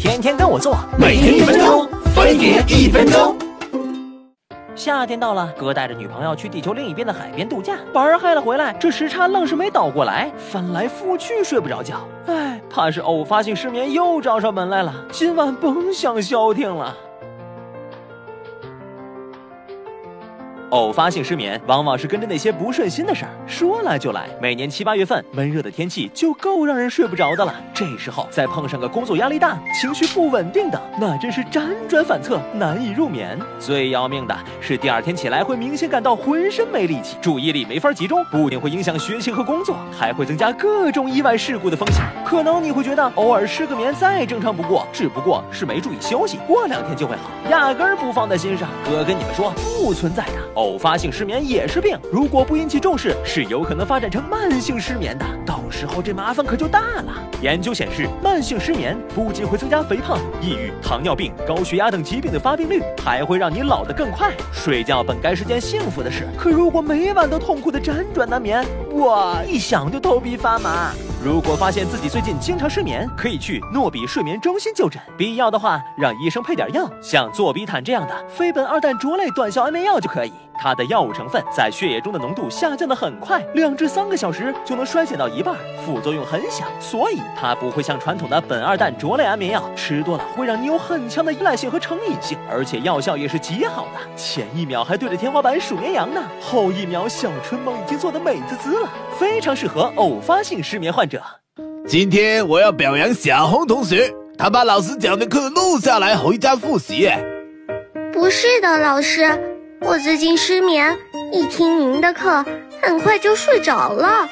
天天跟我做，每天一分钟，分别一分钟。夏天到了，哥带着女朋友去地球另一边的海边度假，玩儿嗨了回来，这时差愣是没倒过来，翻来覆去睡不着觉。哎，怕是偶发性失眠又找上门来了，今晚甭想消停了。偶发性失眠往往是跟着那些不顺心的事儿说来就来。每年七八月份闷热的天气就够让人睡不着的了，这时候再碰上个工作压力大、情绪不稳定的，那真是辗转反侧，难以入眠。最要命的是第二天起来会明显感到浑身没力气，注意力没法集中，不仅会影响学习和工作，还会增加各种意外事故的风险。可能你会觉得偶尔失个眠再正常不过，只不过是没注意休息，过两天就会好，压根儿不放在心上。哥跟你们说，不存在的。偶发性失眠也是病，如果不引起重视，是有可能发展成慢性失眠的。到时候这麻烦可就大了。研究显示，慢性失眠不仅会增加肥胖、抑郁、糖尿病、高血压等疾病的发病率，还会让你老得更快。睡觉本该是件幸福的事，可如果每晚都痛苦的辗转难眠，哇，一想就头皮发麻。如果发现自己最近经常失眠，可以去诺比睡眠中心就诊，必要的话让医生配点药，像唑比坦这样的非苯二氮卓类短效安眠药就可以。它的药物成分在血液中的浓度下降的很快，两至三个小时就能衰减到一半，副作用很小，所以它不会像传统的苯二氮卓类安眠药，吃多了会让你有很强的依赖性和成瘾性，而且药效也是极好的。前一秒还对着天花板数绵羊呢，后一秒小春梦已经做的美滋滋了，非常适合偶发性失眠患者。今天我要表扬小红同学，他把老师讲的课录下来回家复习。不是的，老师。我最近失眠，一听您的课，很快就睡着了。